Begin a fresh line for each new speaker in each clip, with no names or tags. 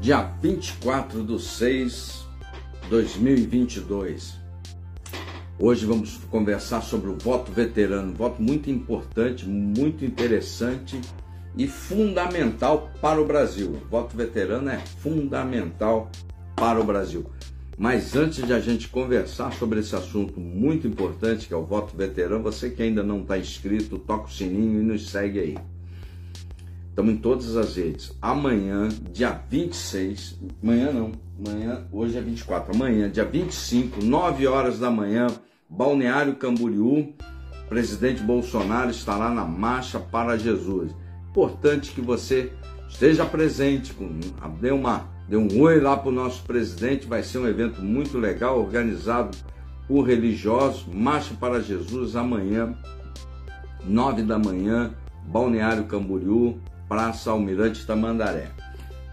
dia 24 de 6 de 2022. Hoje vamos conversar sobre o voto veterano, voto muito importante, muito interessante e fundamental para o Brasil. O voto veterano é fundamental para o Brasil. Mas antes de a gente conversar sobre esse assunto muito importante que é o voto veterano, você que ainda não está inscrito, toca o sininho e nos segue aí. Estamos em todas as redes. Amanhã, dia 26, amanhã não, amanhã, hoje é 24, amanhã, dia 25, 9 horas da manhã, Balneário Camboriú, presidente Bolsonaro estará na Marcha para Jesus. Importante que você esteja presente, dê, uma, dê um oi lá para o nosso presidente, vai ser um evento muito legal, organizado por religiosos, Marcha para Jesus amanhã, 9 da manhã, Balneário Camboriú, Praça Almirante Tamandaré.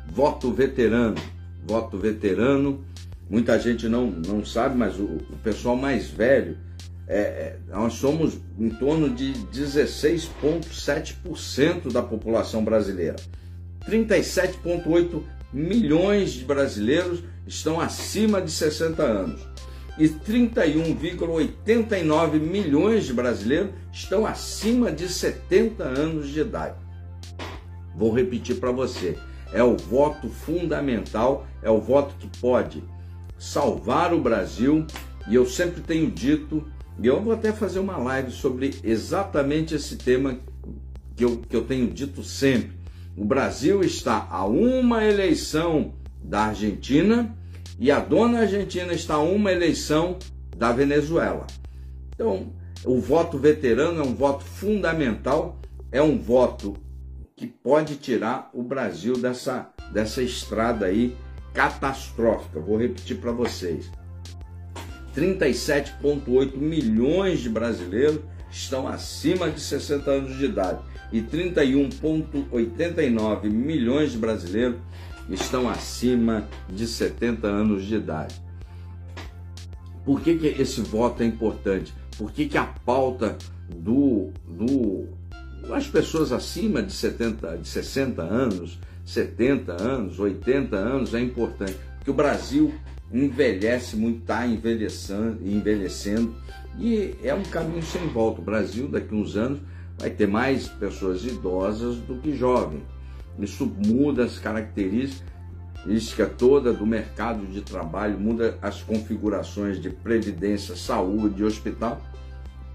Voto veterano, voto veterano. Muita gente não, não sabe, mas o, o pessoal mais velho, é, é, nós somos em torno de 16,7% da população brasileira. 37,8 milhões de brasileiros estão acima de 60 anos e 31,89 milhões de brasileiros estão acima de 70 anos de idade. Vou repetir para você. É o voto fundamental, é o voto que pode salvar o Brasil. E eu sempre tenho dito, e eu vou até fazer uma live sobre exatamente esse tema que eu, que eu tenho dito sempre. O Brasil está a uma eleição da Argentina e a dona Argentina está a uma eleição da Venezuela. Então, o voto veterano é um voto fundamental, é um voto que pode tirar o Brasil dessa, dessa estrada aí catastrófica. Vou repetir para vocês. 37,8 milhões de brasileiros estão acima de 60 anos de idade e 31,89 milhões de brasileiros estão acima de 70 anos de idade. Por que, que esse voto é importante? Por que, que a pauta do, do as pessoas acima de 70, de 60 anos, 70 anos, 80 anos é importante, porque o Brasil envelhece muito, está envelhecendo, envelhecendo e é um caminho sem volta. O Brasil daqui a uns anos vai ter mais pessoas idosas do que jovens. Isso muda as características toda do mercado de trabalho, muda as configurações de previdência, saúde, hospital.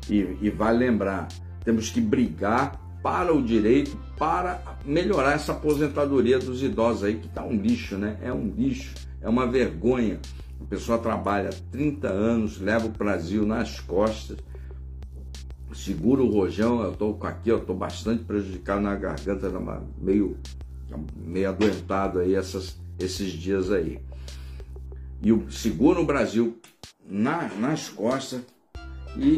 E, e vai lembrar, temos que brigar para o direito, para melhorar essa aposentadoria dos idosos aí, que está um lixo, né? É um lixo, é uma vergonha. A pessoa trabalha 30 anos, leva o Brasil nas costas, segura o rojão, eu estou aqui, eu estou bastante prejudicado na garganta, meio, meio adoentado aí essas, esses dias aí. E o, segura o Brasil na, nas costas e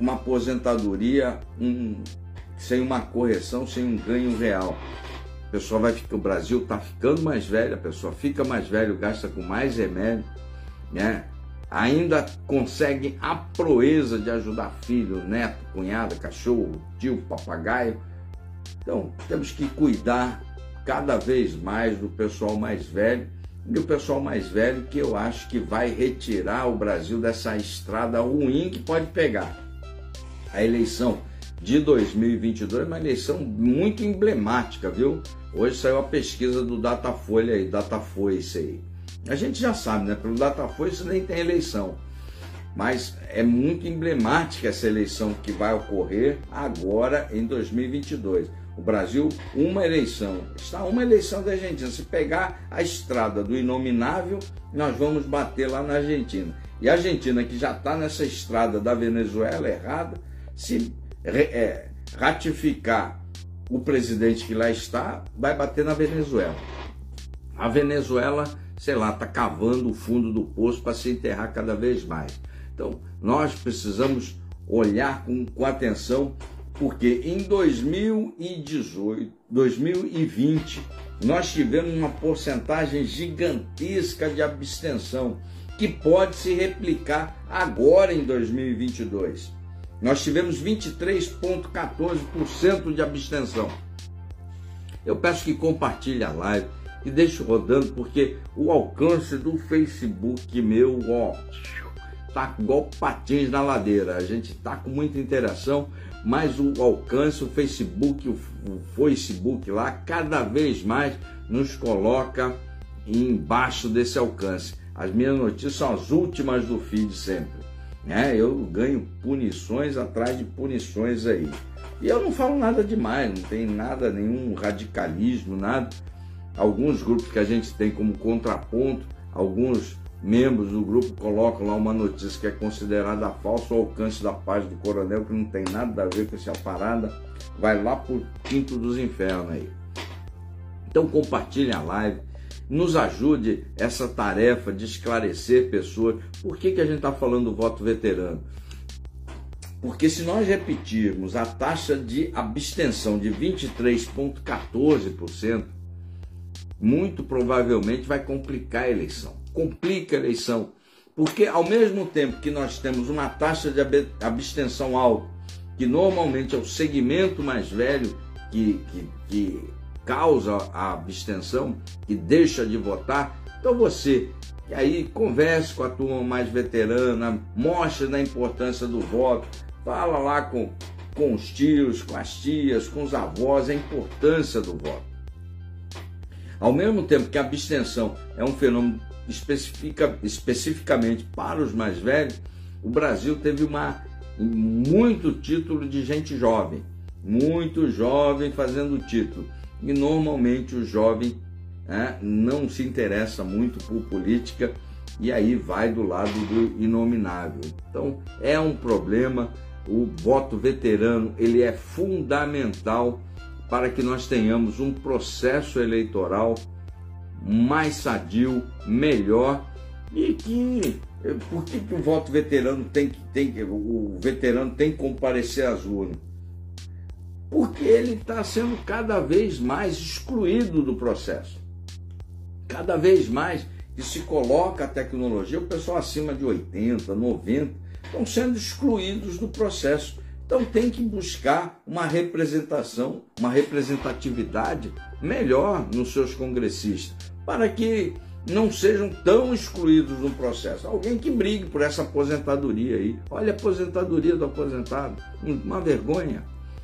uma aposentadoria, um, sem uma correção, sem um ganho real. A pessoa vai ficar, o Brasil está ficando mais velho, a pessoa fica mais velho, gasta com mais remédio, né? Ainda consegue a proeza de ajudar filho, neto, cunhada, cachorro, tio, papagaio. Então, temos que cuidar cada vez mais do pessoal mais velho e o pessoal mais velho que eu acho que vai retirar o Brasil dessa estrada ruim que pode pegar. A eleição de 2022, uma eleição muito emblemática, viu? Hoje saiu a pesquisa do Datafolha aí, Datafolha isso aí. A gente já sabe, né? Pelo Datafolha isso nem tem eleição. Mas é muito emblemática essa eleição que vai ocorrer agora em 2022. O Brasil, uma eleição. Está uma eleição da Argentina. Se pegar a estrada do inominável, nós vamos bater lá na Argentina. E a Argentina, que já está nessa estrada da Venezuela errada, se é, ratificar o presidente que lá está, vai bater na Venezuela. A Venezuela, sei lá, está cavando o fundo do poço para se enterrar cada vez mais. Então, nós precisamos olhar com, com atenção, porque em 2018, 2020, nós tivemos uma porcentagem gigantesca de abstenção, que pode se replicar agora em 2022. Nós tivemos 23,14% de abstenção. Eu peço que compartilhe a live, e deixo rodando porque o alcance do Facebook meu, ó, tá igual patins na ladeira. A gente tá com muita interação, mas o alcance, o Facebook, o, o Facebook lá, cada vez mais nos coloca embaixo desse alcance. As minhas notícias são as últimas do feed sempre. Né? Eu ganho punições atrás de punições aí. E eu não falo nada demais, não tem nada, nenhum radicalismo, nada. Alguns grupos que a gente tem como contraponto, alguns membros do grupo colocam lá uma notícia que é considerada falsa ao alcance da paz do coronel, que não tem nada a ver com essa parada, vai lá pro quinto dos infernos aí. Então compartilhe a live, nos ajude essa tarefa de esclarecer pessoas. Por que, que a gente está falando do voto veterano? Porque se nós repetirmos a taxa de abstenção de 23,14%, muito provavelmente vai complicar a eleição. Complica a eleição. Porque ao mesmo tempo que nós temos uma taxa de abstenção alta, que normalmente é o segmento mais velho que, que, que causa a abstenção, que deixa de votar, então você e aí converse com a turma mais veterana, mostre a importância do voto, Fala lá com, com os tios, com as tias, com os avós, a importância do voto. Ao mesmo tempo que a abstenção é um fenômeno especifica, especificamente para os mais velhos, o Brasil teve uma, muito título de gente jovem, muito jovem fazendo título. E normalmente o jovem né, não se interessa muito por política e aí vai do lado do inominável. Então é um problema o voto veterano ele é fundamental para que nós tenhamos um processo eleitoral mais sadio, melhor e que por que, que o voto veterano tem que tem o veterano tem que comparecer às urnas? Porque ele está sendo cada vez mais excluído do processo. Cada vez mais que se coloca a tecnologia, o pessoal acima de 80, 90 estão sendo excluídos do processo. Então tem que buscar uma representação, uma representatividade melhor nos seus congressistas, para que não sejam tão excluídos no processo. Alguém que brigue por essa aposentadoria aí. Olha a aposentadoria do aposentado, uma vergonha,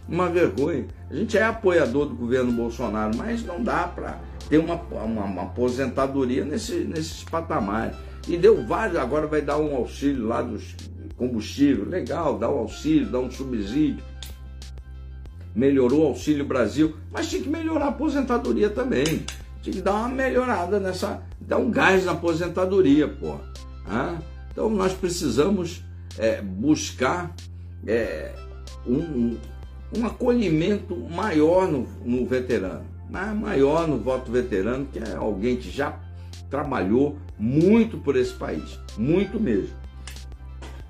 uma vergonha. A gente é apoiador do governo Bolsonaro, mas não dá para ter uma, uma, uma, aposentadoria nesse, nesses patamares. E deu vários, agora vai dar um auxílio lá dos combustível, legal, dá um auxílio, dá um subsídio. Melhorou o Auxílio Brasil, mas tinha que melhorar a aposentadoria também. Tinha que dar uma melhorada nessa, dar um gás na aposentadoria, pô. Ah, então nós precisamos é, buscar é, um, um, acolhimento maior no, no veterano, maior no voto veterano, que é alguém que já trabalhou muito por esse país, muito mesmo.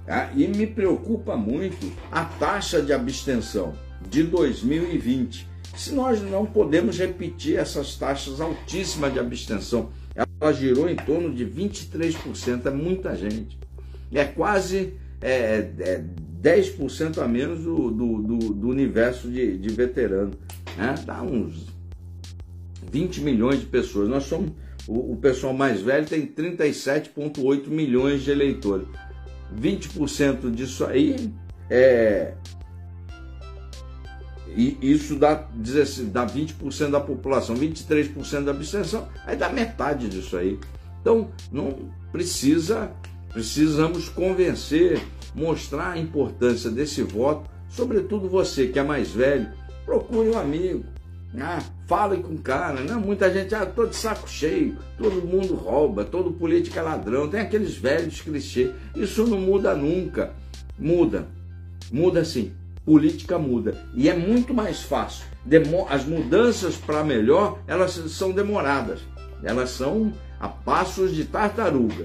Tá? E me preocupa muito a taxa de abstenção de 2020. Se nós não podemos repetir essas taxas altíssimas de abstenção, ela girou em torno de 23%, é muita gente. É quase é, é 10% a menos do, do, do, do universo de, de veteranos. Né? Dá uns 20 milhões de pessoas. Nós somos, o, o pessoal mais velho tem 37,8 milhões de eleitores. 20% disso aí é. E isso dá, dá 20% da população, 23% da abstenção, aí dá metade disso aí. Então, não precisa, precisamos convencer, mostrar a importância desse voto, sobretudo você que é mais velho, procure um amigo, ah, fale com o cara, né? Muita gente, ah, tô de saco cheio, todo mundo rouba, todo político é ladrão, tem aqueles velhos clichês. Isso não muda nunca. Muda. Muda sim. Política muda. E é muito mais fácil. As mudanças para melhor, elas são demoradas. Elas são a passos de tartaruga.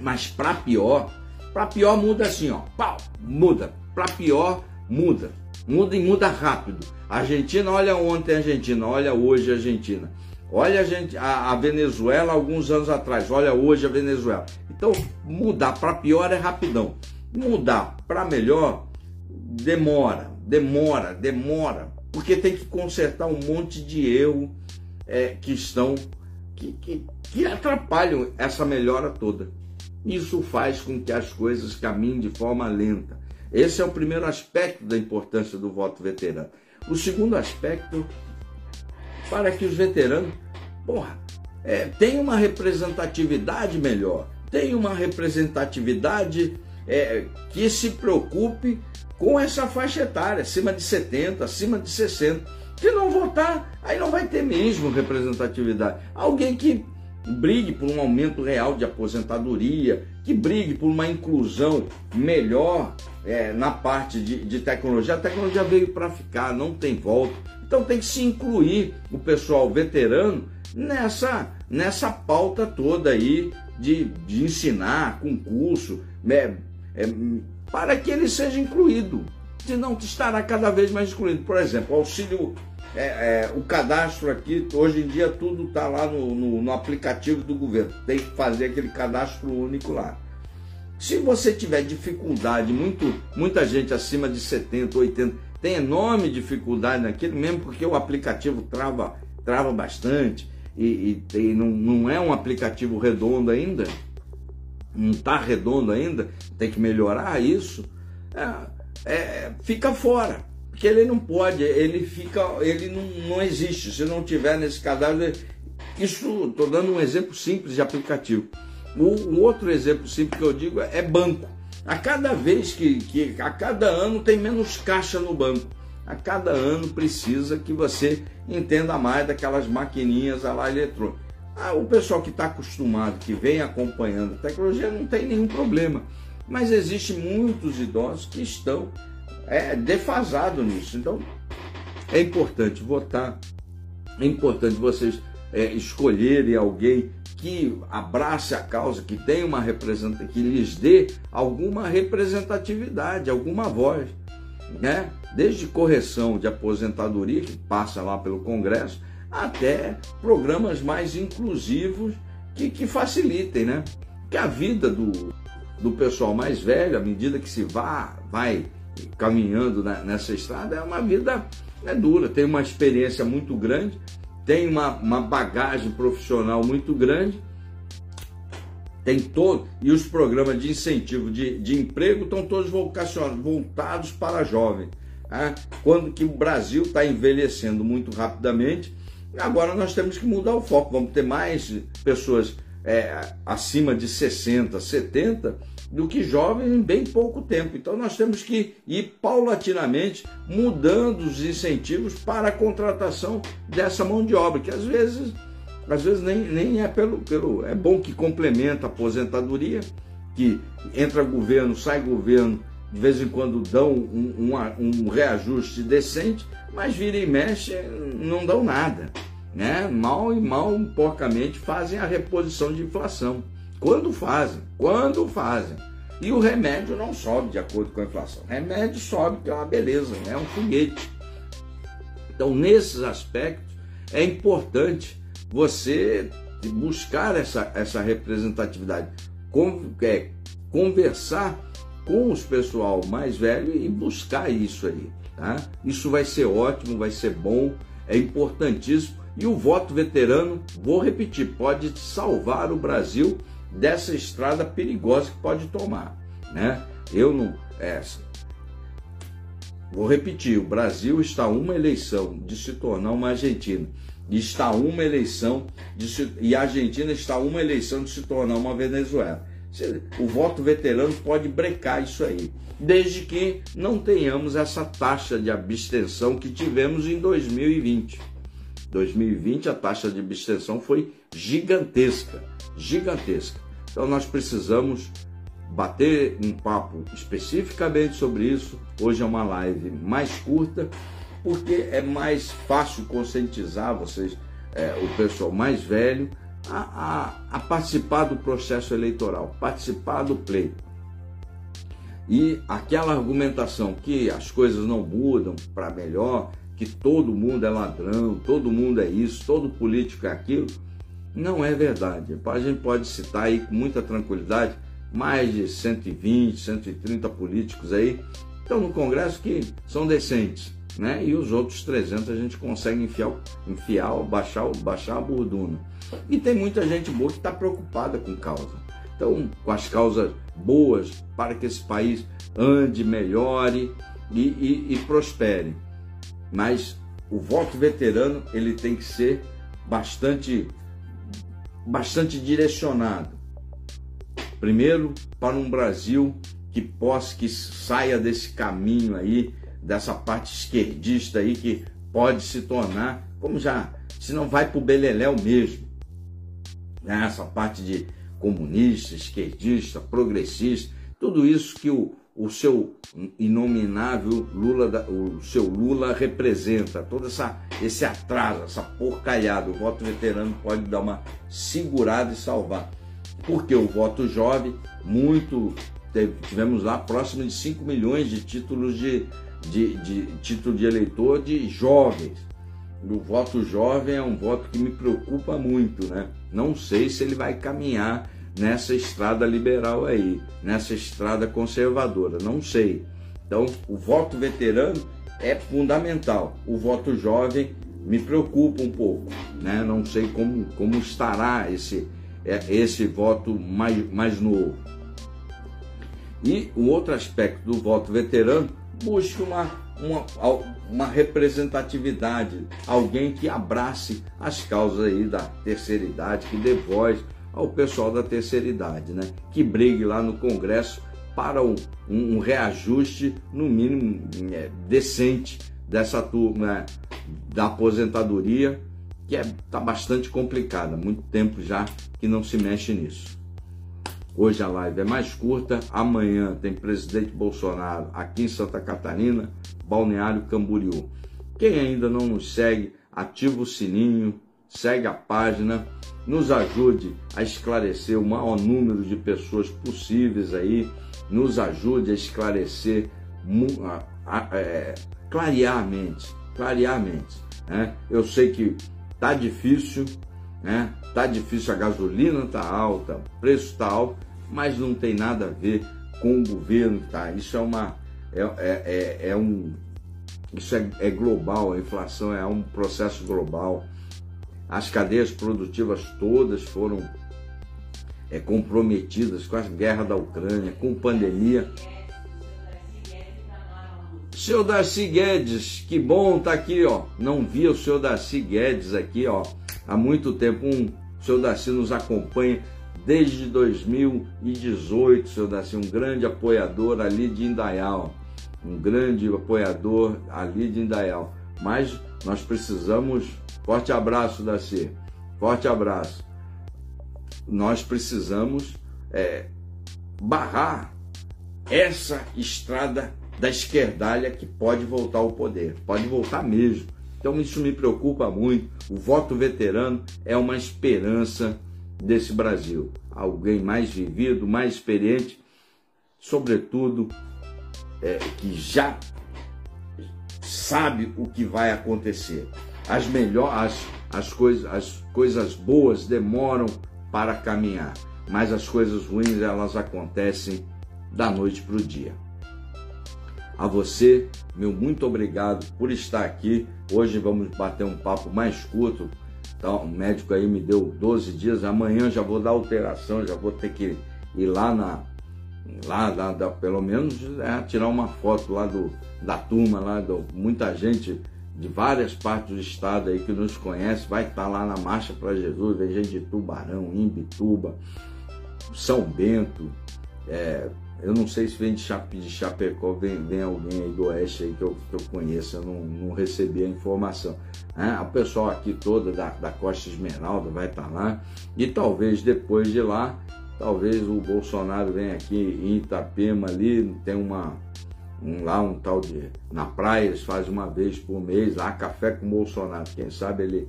Mas para pior, para pior muda assim, ó. Pau, muda. Para pior muda. Muda e muda rápido. Argentina, olha ontem a Argentina, olha hoje a Argentina. Olha a, gente, a, a Venezuela alguns anos atrás, olha hoje a Venezuela. Então, mudar para pior é rapidão. Mudar para melhor demora, demora, demora, porque tem que consertar um monte de erro é, que estão que, que, que atrapalham essa melhora toda. Isso faz com que as coisas caminhem de forma lenta. Esse é o primeiro aspecto da importância do voto veterano. O segundo aspecto, para que os veteranos, porra, é, tenham uma representatividade melhor, tenham uma representatividade é, que se preocupe com essa faixa etária, acima de 70, acima de 60. Se não votar, aí não vai ter mesmo representatividade. Alguém que brigue por um aumento real de aposentadoria, que brigue por uma inclusão melhor é, na parte de, de tecnologia. A tecnologia veio para ficar, não tem volta. Então tem que se incluir o pessoal veterano nessa, nessa pauta toda aí de, de ensinar, concurso, é, é, para que ele seja incluído. Senão estará cada vez mais excluído. Por exemplo, auxílio, é, é, o cadastro aqui, hoje em dia tudo está lá no, no, no aplicativo do governo. Tem que fazer aquele cadastro único lá. Se você tiver dificuldade, muito, muita gente acima de 70, 80, tem enorme dificuldade naquilo, mesmo porque o aplicativo trava, trava bastante e, e, não, não é um aplicativo redondo ainda não está redondo ainda, tem que melhorar isso, é, é, fica fora. Porque ele não pode, ele fica, ele não, não existe. Se não tiver nesse cadastro, isso estou dando um exemplo simples de aplicativo. O, outro exemplo simples que eu digo é banco. A cada vez que, que a cada ano tem menos caixa no banco. A cada ano precisa que você entenda mais daquelas maquininhas lá eletrônicas. Ah, o pessoal que está acostumado, que vem acompanhando a tecnologia, não tem nenhum problema. Mas existem muitos idosos que estão é, defasados nisso. Então, é importante votar, é importante vocês é, escolherem alguém que abrace a causa, que tenha uma representatividade, que lhes dê alguma representatividade, alguma voz, né? Desde correção de aposentadoria que passa lá pelo Congresso, até programas mais inclusivos que, que facilitem, né? Que a vida do, do pessoal mais velho, à medida que se vá, vai caminhando na, nessa estrada, é uma vida é dura, tem uma experiência muito grande, tem uma, uma bagagem profissional muito grande, tem todo, e os programas de incentivo de, de emprego estão todos voltados para jovens. Né? Quando que o Brasil está envelhecendo muito rapidamente, Agora nós temos que mudar o foco, vamos ter mais pessoas é, acima de 60, 70 do que jovens em bem pouco tempo. Então nós temos que ir paulatinamente mudando os incentivos para a contratação dessa mão de obra, que às vezes, às vezes nem, nem é pelo, pelo. É bom que complementa a aposentadoria, que entra governo, sai governo, de vez em quando dão um, um, um reajuste decente, mas vira e mexe, não dão nada. Né? Mal e mal, porcamente, fazem a reposição de inflação. Quando fazem? Quando fazem. E o remédio não sobe de acordo com a inflação. O remédio sobe, que é uma beleza, é um foguete. Então, nesses aspectos, é importante você buscar essa, essa representatividade, é, conversar com os pessoal mais velho e buscar isso aí. Tá? Isso vai ser ótimo, vai ser bom, é importantíssimo. E o voto veterano, vou repetir, pode salvar o Brasil dessa estrada perigosa que pode tomar. Né? Eu não. É, vou repetir: o Brasil está uma eleição de se tornar uma Argentina. Está uma eleição de se, e a Argentina está uma eleição de se tornar uma Venezuela. O voto veterano pode brecar isso aí, desde que não tenhamos essa taxa de abstenção que tivemos em 2020. 2020 a taxa de abstenção foi gigantesca, gigantesca. Então nós precisamos bater um papo especificamente sobre isso. Hoje é uma live mais curta, porque é mais fácil conscientizar vocês, é, o pessoal mais velho, a, a, a participar do processo eleitoral, participar do pleito. E aquela argumentação que as coisas não mudam para melhor, que todo mundo é ladrão, todo mundo é isso, todo político é aquilo, não é verdade. A gente pode citar aí com muita tranquilidade mais de 120, 130 políticos aí estão no Congresso que são decentes, né? E os outros 300 a gente consegue enfiar, enfiar baixar, baixar a burduna. E tem muita gente boa que está preocupada com causa. Então, com as causas boas para que esse país ande, melhore e, e, e prospere. Mas o voto veterano ele tem que ser bastante, bastante direcionado. Primeiro, para um Brasil que possa, que saia desse caminho aí, dessa parte esquerdista aí, que pode se tornar, como já, se não vai para o Beleléu mesmo. Né? Essa parte de comunista, esquerdista, progressista, tudo isso que o, o seu inominável Lula, o seu Lula representa, todo essa, esse atraso, essa porcalhada. O voto veterano pode dar uma segurada e salvar. Porque o voto jovem, muito, tivemos lá próximo de 5 milhões de títulos de, de, de título de eleitor de jovens. O voto jovem é um voto que me preocupa muito, né? Não sei se ele vai caminhar nessa estrada liberal aí, nessa estrada conservadora, não sei. Então, o voto veterano é fundamental. O voto jovem me preocupa um pouco, né? Não sei como, como estará esse, é, esse voto mais, mais novo. E o outro aspecto do voto veterano busca uma, uma, uma representatividade, alguém que abrace as causas aí da terceira idade, que dê voz ao pessoal da terceira idade, né? Que brigue lá no Congresso para um, um reajuste, no mínimo, é, decente dessa turma da aposentadoria, que está é, tá bastante complicada, muito tempo já que não se mexe nisso. Hoje a live é mais curta, amanhã tem presidente Bolsonaro aqui em Santa Catarina, Balneário Camboriú. Quem ainda não nos segue, ativa o sininho, segue a página, nos ajude a esclarecer o maior número de pessoas possíveis aí, nos ajude a esclarecer, a, a, é, clarear a mente, clarear a mente. Né? Eu sei que tá difícil, né? Tá difícil, a gasolina tá alta, o preço tá alto, mas não tem nada a ver com o governo, tá? Isso é uma é, é, é, é um isso é, é global, a inflação é um processo global. As cadeias produtivas todas foram é, comprometidas com a guerra da Ucrânia, com pandemia. Seu Darcy Guedes, que bom tá aqui, ó. Não via o seu Darcy Guedes aqui, ó, há muito tempo. Um, o seu Darcy nos acompanha desde 2018, seu Darcy, um grande apoiador ali de Indaial, um grande apoiador ali de Indaial. Mas nós precisamos Forte abraço, Daci. Forte abraço. Nós precisamos é, barrar essa estrada da esquerdalha que pode voltar ao poder. Pode voltar mesmo. Então isso me preocupa muito. O voto veterano é uma esperança desse Brasil. Alguém mais vivido, mais experiente, sobretudo é, que já sabe o que vai acontecer as melhores, as, as, coisas, as coisas boas demoram para caminhar, mas as coisas ruins elas acontecem da noite para o dia. A você, meu muito obrigado por estar aqui. Hoje vamos bater um papo mais curto. Então, o médico aí me deu 12 dias. Amanhã já vou dar alteração, já vou ter que ir lá na. Lá, lá, lá pelo menos é, tirar uma foto lá do, da turma, lá do, muita gente de várias partes do estado aí que nos conhece, vai estar lá na Marcha para Jesus, vem gente de Tubarão, Imbituba, São Bento, é, eu não sei se vem de, Chape, de Chapecó, vem, vem alguém aí do Oeste aí que eu, que eu conheço, eu não, não recebi a informação. É, o pessoal aqui toda da, da Costa Esmeralda vai estar lá, e talvez depois de lá, talvez o Bolsonaro venha aqui em Itapema ali, tem uma um, lá um tal de. Na praia, eles uma vez por mês lá, café com Bolsonaro. Quem sabe ele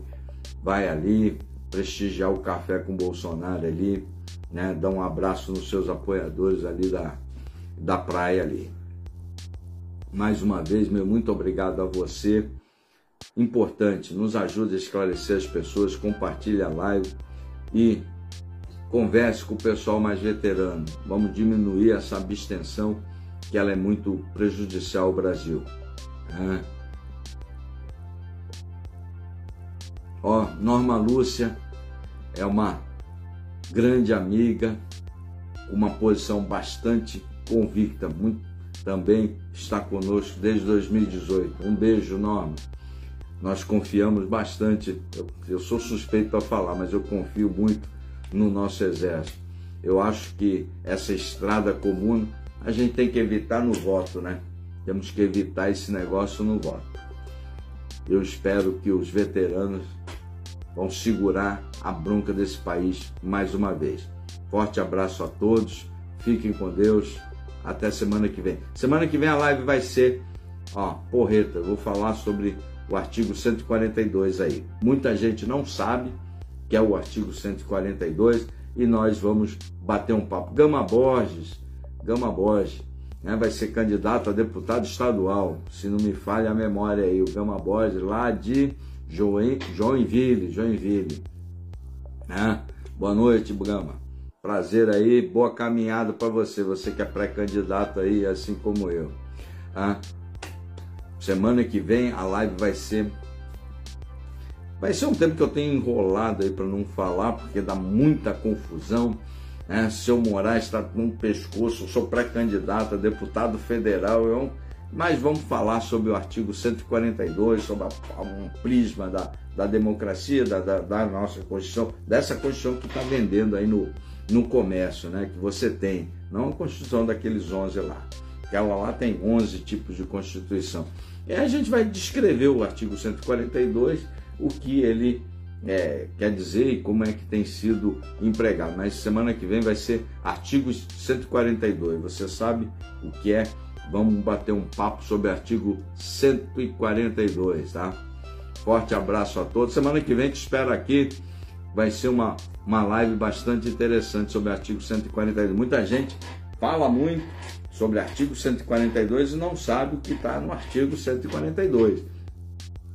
vai ali prestigiar o café com Bolsonaro ali, né? Dar um abraço nos seus apoiadores ali da, da praia ali. Mais uma vez, meu muito obrigado a você. Importante, nos ajude a esclarecer as pessoas, compartilhe a live e converse com o pessoal mais veterano. Vamos diminuir essa abstenção que ela é muito prejudicial ao Brasil. Né? Ó, Norma Lúcia é uma grande amiga, uma posição bastante convicta, muito, também está conosco desde 2018. Um beijo, Norma. Nós confiamos bastante, eu, eu sou suspeito para falar, mas eu confio muito no nosso exército. Eu acho que essa estrada comum a gente tem que evitar no voto, né? Temos que evitar esse negócio no voto. Eu espero que os veteranos vão segurar a bronca desse país mais uma vez. Forte abraço a todos, fiquem com Deus, até semana que vem. Semana que vem a live vai ser, ó, porreta, vou falar sobre o artigo 142 aí. Muita gente não sabe que é o artigo 142 e nós vamos bater um papo. Gama Borges, Gama Borges, né, vai ser candidato a deputado estadual, se não me falha a memória aí, o Gama Borges, lá de Joinville, Joinville. Né? Boa noite, Gama. Prazer aí, boa caminhada para você, você que é pré-candidato aí, assim como eu. Ah, semana que vem a live vai ser vai ser um tempo que eu tenho enrolado aí para não falar, porque dá muita confusão. Né? Seu Moraes está no pescoço, sou pré-candidato a deputado federal, eu, mas vamos falar sobre o artigo 142, sobre a, um prisma da, da democracia, da, da, da nossa Constituição, dessa Constituição que está vendendo aí no, no comércio, né, que você tem, não a Constituição daqueles 11 lá. Aquela lá tem 11 tipos de Constituição. E a gente vai descrever o artigo 142, o que ele é, quer dizer e como é que tem sido empregado. Mas semana que vem vai ser artigo 142. Você sabe o que é? Vamos bater um papo sobre artigo 142, tá? Forte abraço a todos. Semana que vem te espero aqui. Vai ser uma uma live bastante interessante sobre artigo 142. Muita gente fala muito sobre artigo 142 e não sabe o que está no artigo 142.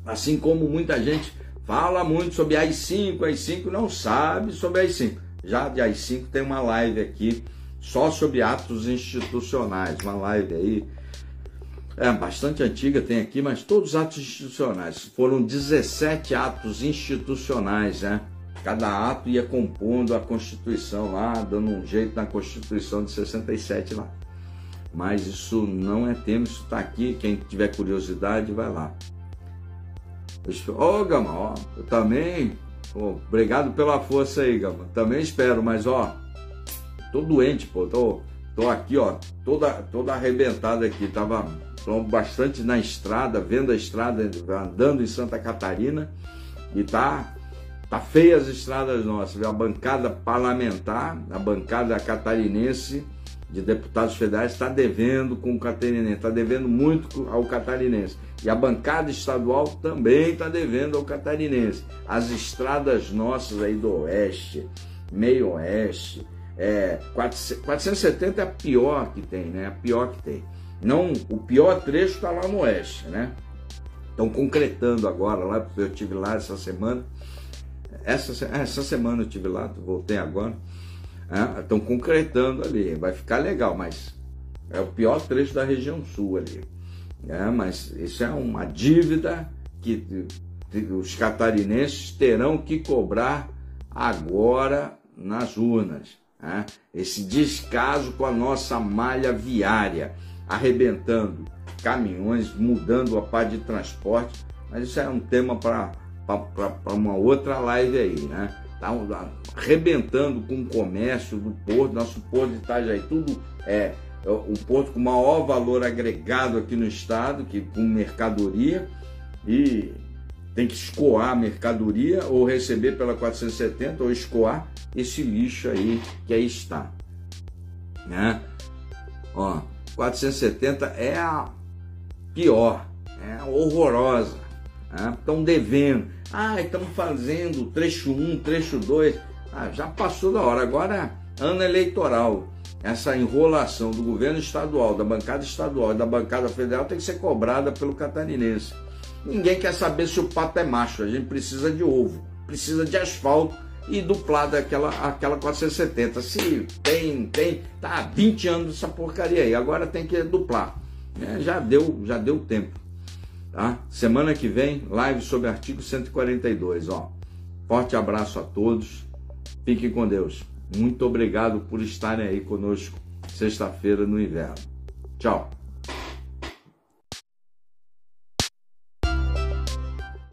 Assim como muita gente fala muito sobre AI-5, AI-5 não sabe sobre AI-5. Já de AI-5 tem uma live aqui só sobre atos institucionais, uma live aí é bastante antiga, tem aqui, mas todos os atos institucionais. Foram 17 atos institucionais, né? Cada ato ia compondo a Constituição lá, dando um jeito na Constituição de 67 lá. Mas isso não é tema, isso está aqui. Quem tiver curiosidade, vai lá. Ô, oh, Gama, ó, eu também. Oh, obrigado pela força aí, Gama. Também espero, mas ó, tô doente, pô. Tô, tô aqui, ó, toda, toda arrebentada aqui. Tava bastante na estrada, vendo a estrada, andando em Santa Catarina. E tá Tá feia as estradas nossas, a bancada parlamentar, a bancada catarinense de deputados federais está devendo com o catarinense, está devendo muito ao catarinense. E a bancada estadual também está devendo ao catarinense. As estradas nossas aí do oeste, meio oeste, é, 470 é a pior que tem, né? A pior que tem. Não, o pior trecho está lá no oeste, né? Estão concretando agora, lá, eu tive lá essa semana, essa, essa semana eu tive lá, voltei agora. Estão é, concretando ali, vai ficar legal, mas é o pior trecho da região sul ali. É, mas isso é uma dívida que os catarinenses terão que cobrar agora nas urnas. É? Esse descaso com a nossa malha viária, arrebentando caminhões, mudando a parte de transporte, mas isso é um tema para uma outra live aí, né? Tá arrebentando com o comércio do porto, nosso porto de Itajaí, tudo é, é um porto com maior valor agregado aqui no estado, que com mercadoria, e tem que escoar a mercadoria ou receber pela 470 ou escoar esse lixo aí que aí está. Né? Ó, 470 é a pior, é horrorosa. Estão né? devendo. Ah, estamos fazendo trecho 1, trecho 2. Ah, já passou da hora. Agora, ano eleitoral. Essa enrolação do governo estadual, da bancada estadual e da bancada federal tem que ser cobrada pelo catarinense. Ninguém quer saber se o pato é macho. A gente precisa de ovo, precisa de asfalto e duplar daquela aquela 470. Se tem, tem, tá há 20 anos essa porcaria aí. Agora tem que duplar. É, já deu, já deu tempo. Tá? Semana que vem, live sobre artigo 142. Ó. Forte abraço a todos. Fiquem com Deus. Muito obrigado por estarem aí conosco sexta-feira no inverno. Tchau.